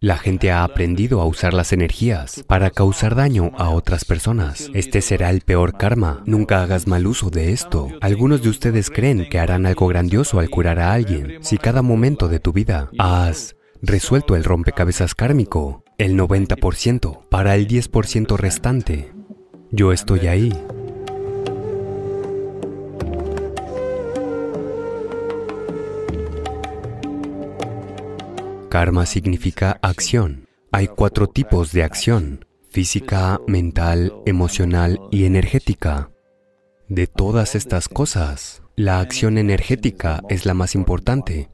La gente ha aprendido a usar las energías para causar daño a otras personas. Este será el peor karma. Nunca hagas mal uso de esto. Algunos de ustedes creen que harán algo grandioso al curar a alguien. Si cada momento de tu vida has resuelto el rompecabezas kármico, el 90% para el 10% restante, yo estoy ahí. Karma significa acción. Hay cuatro tipos de acción, física, mental, emocional y energética. De todas estas cosas, la acción energética es la más importante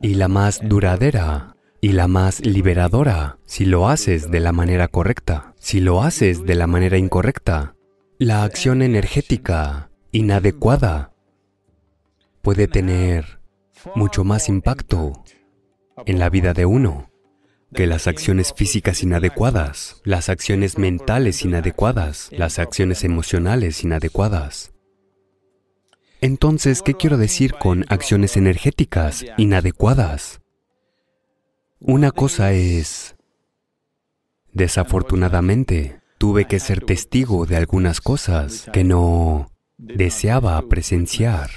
y la más duradera y la más liberadora si lo haces de la manera correcta. Si lo haces de la manera incorrecta, la acción energética inadecuada puede tener mucho más impacto en la vida de uno que las acciones físicas inadecuadas, las acciones mentales inadecuadas, las acciones emocionales inadecuadas. Entonces, ¿qué quiero decir con acciones energéticas inadecuadas? Una cosa es, desafortunadamente, tuve que ser testigo de algunas cosas que no deseaba presenciar.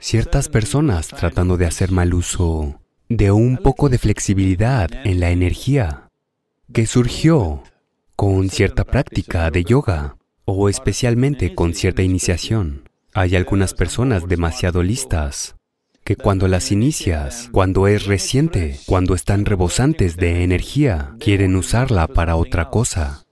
Ciertas personas tratando de hacer mal uso de un poco de flexibilidad en la energía que surgió con cierta práctica de yoga o especialmente con cierta iniciación. Hay algunas personas demasiado listas que cuando las inicias, cuando es reciente, cuando están rebosantes de energía, quieren usarla para otra cosa.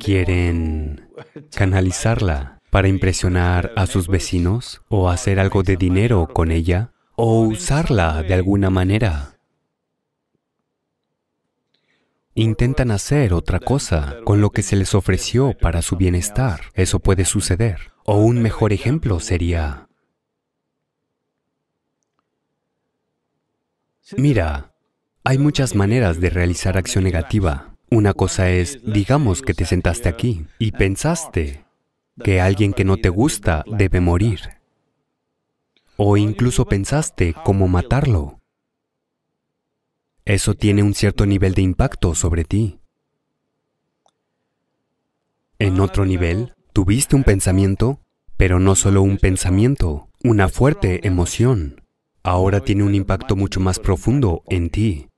Quieren canalizarla para impresionar a sus vecinos o hacer algo de dinero con ella o usarla de alguna manera. Intentan hacer otra cosa con lo que se les ofreció para su bienestar. Eso puede suceder. O un mejor ejemplo sería, mira, hay muchas maneras de realizar acción negativa. Una cosa es, digamos que te sentaste aquí y pensaste que alguien que no te gusta debe morir o incluso pensaste cómo matarlo. Eso tiene un cierto nivel de impacto sobre ti. En otro nivel, tuviste un pensamiento, pero no solo un pensamiento, una fuerte emoción. Ahora tiene un impacto mucho más profundo en ti.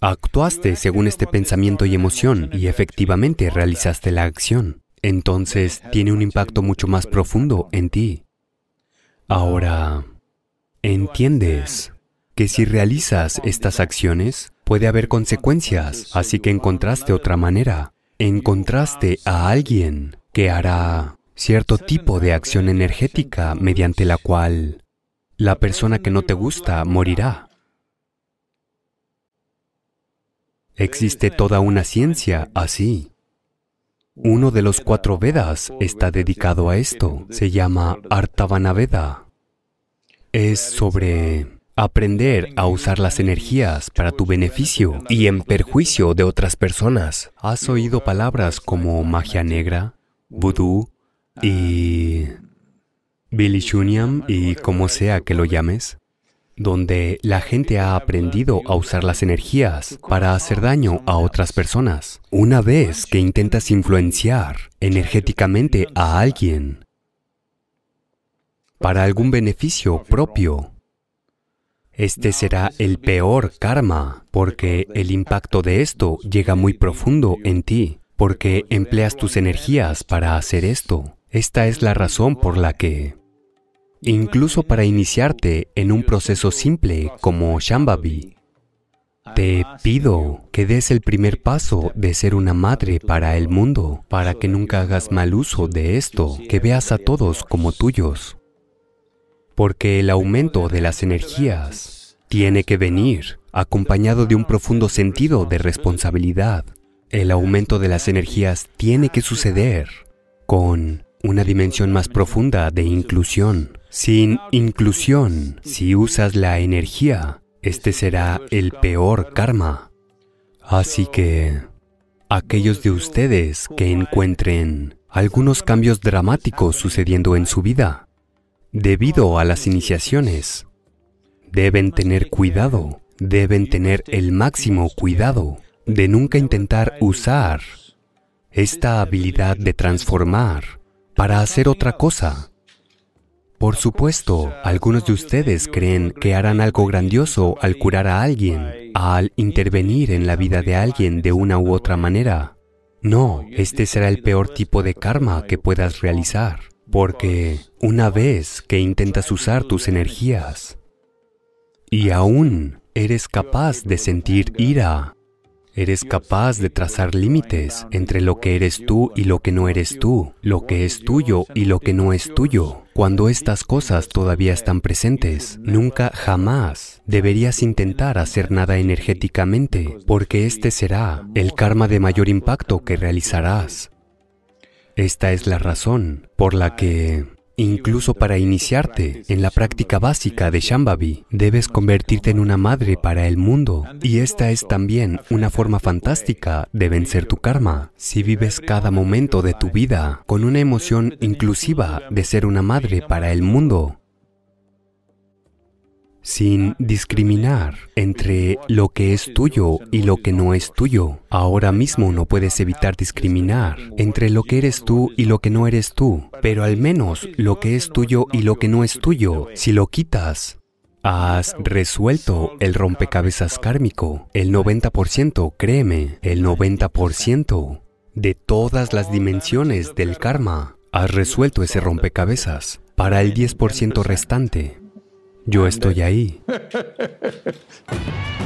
Actuaste según este pensamiento y emoción y efectivamente realizaste la acción. Entonces tiene un impacto mucho más profundo en ti. Ahora, entiendes que si realizas estas acciones, puede haber consecuencias, así que encontraste otra manera. Encontraste a alguien que hará cierto tipo de acción energética mediante la cual la persona que no te gusta morirá. Existe toda una ciencia así. Uno de los cuatro Vedas está dedicado a esto. Se llama Artavana Veda es sobre aprender a usar las energías para tu beneficio y en perjuicio de otras personas. ¿Has oído palabras como magia negra, vudú y bilishuniam y como sea que lo llames? donde la gente ha aprendido a usar las energías para hacer daño a otras personas. Una vez que intentas influenciar energéticamente a alguien, para algún beneficio propio. Este será el peor karma, porque el impacto de esto llega muy profundo en ti, porque empleas tus energías para hacer esto. Esta es la razón por la que, incluso para iniciarte en un proceso simple como Shambhavi, te pido que des el primer paso de ser una madre para el mundo, para que nunca hagas mal uso de esto, que veas a todos como tuyos porque el aumento de las energías tiene que venir acompañado de un profundo sentido de responsabilidad. El aumento de las energías tiene que suceder con una dimensión más profunda de inclusión. Sin inclusión, si usas la energía, este será el peor karma. Así que, aquellos de ustedes que encuentren algunos cambios dramáticos sucediendo en su vida, debido a las iniciaciones. Deben tener cuidado deben tener el máximo cuidado de nunca intentar usar esta habilidad de transformar para hacer otra cosa. Por supuesto, algunos de ustedes creen que harán algo grandioso al curar a alguien, al intervenir en la vida de alguien de una u otra manera. No, este será el peor tipo de karma que puedas realizar, porque una vez que intentas usar tus energías y aún eres capaz de sentir ira, Eres capaz de trazar límites entre lo que eres tú y lo que no eres tú, lo que es tuyo y lo que no es tuyo. Cuando estas cosas todavía están presentes, nunca jamás deberías intentar hacer nada energéticamente, porque este será el karma de mayor impacto que realizarás. Esta es la razón por la que Incluso para iniciarte en la práctica básica de Shambhavi, debes convertirte en una madre para el mundo. Y esta es también una forma fantástica de vencer tu karma. Si vives cada momento de tu vida con una emoción inclusiva de ser una madre para el mundo, sin discriminar entre lo que es tuyo y lo que no es tuyo. Ahora mismo no puedes evitar discriminar entre lo que eres tú y lo que no eres tú, pero al menos lo que es tuyo y lo que no es tuyo, si lo quitas, Has resuelto el rompecabezas kármico. El 90%, créeme, el 90% de todas las dimensiones del karma. Has resuelto ese rompecabezas. Para el 10% restante, yo estoy ahí.